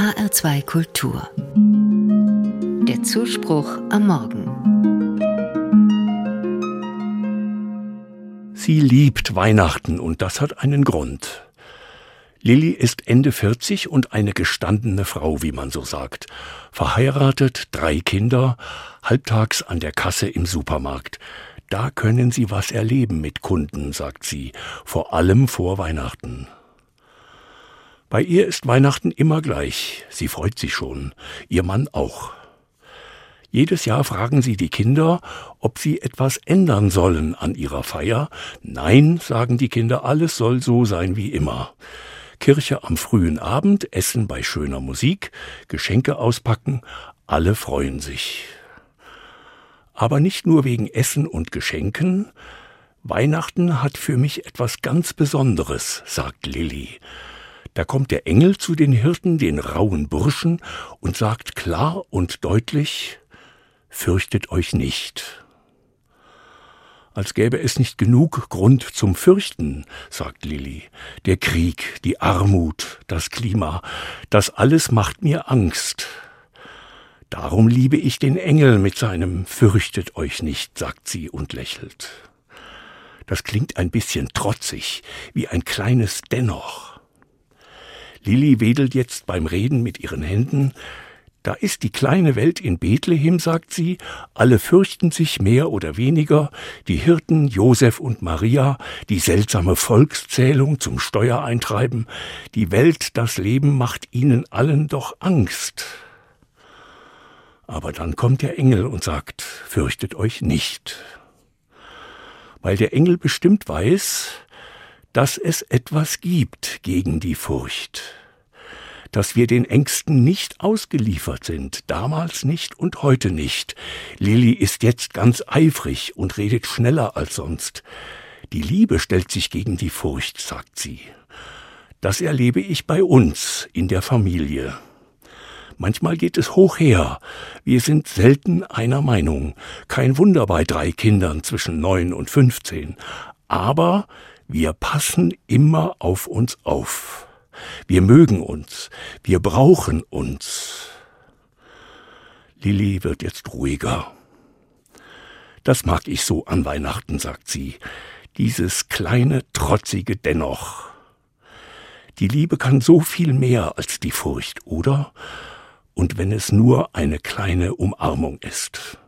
HR2 Kultur. Der Zuspruch am Morgen. Sie liebt Weihnachten und das hat einen Grund. Lilly ist Ende 40 und eine gestandene Frau, wie man so sagt. Verheiratet, drei Kinder, halbtags an der Kasse im Supermarkt. Da können Sie was erleben mit Kunden, sagt sie, vor allem vor Weihnachten. Bei ihr ist Weihnachten immer gleich. Sie freut sich schon. Ihr Mann auch. Jedes Jahr fragen sie die Kinder, ob sie etwas ändern sollen an ihrer Feier. Nein, sagen die Kinder, alles soll so sein wie immer. Kirche am frühen Abend, Essen bei schöner Musik, Geschenke auspacken, alle freuen sich. Aber nicht nur wegen Essen und Geschenken. Weihnachten hat für mich etwas ganz Besonderes, sagt Lilly. Da kommt der Engel zu den Hirten, den rauen Burschen, und sagt klar und deutlich, Fürchtet euch nicht. Als gäbe es nicht genug Grund zum Fürchten, sagt Lilly. Der Krieg, die Armut, das Klima, das alles macht mir Angst. Darum liebe ich den Engel mit seinem Fürchtet euch nicht, sagt sie und lächelt. Das klingt ein bisschen trotzig, wie ein kleines Dennoch. Lilli wedelt jetzt beim Reden mit ihren Händen. Da ist die kleine Welt in Bethlehem, sagt sie, alle fürchten sich mehr oder weniger, die Hirten Josef und Maria, die seltsame Volkszählung zum Steuereintreiben, die Welt, das Leben macht ihnen allen doch Angst. Aber dann kommt der Engel und sagt, fürchtet euch nicht. Weil der Engel bestimmt weiß, dass es etwas gibt gegen die Furcht, dass wir den Ängsten nicht ausgeliefert sind, damals nicht und heute nicht. Lilly ist jetzt ganz eifrig und redet schneller als sonst. Die Liebe stellt sich gegen die Furcht, sagt sie. Das erlebe ich bei uns in der Familie. Manchmal geht es hoch her. Wir sind selten einer Meinung. Kein Wunder bei drei Kindern zwischen neun und fünfzehn. Aber wir passen immer auf uns auf. Wir mögen uns. Wir brauchen uns. Lilly wird jetzt ruhiger. Das mag ich so an Weihnachten, sagt sie. Dieses kleine, trotzige Dennoch. Die Liebe kann so viel mehr als die Furcht, oder? Und wenn es nur eine kleine Umarmung ist.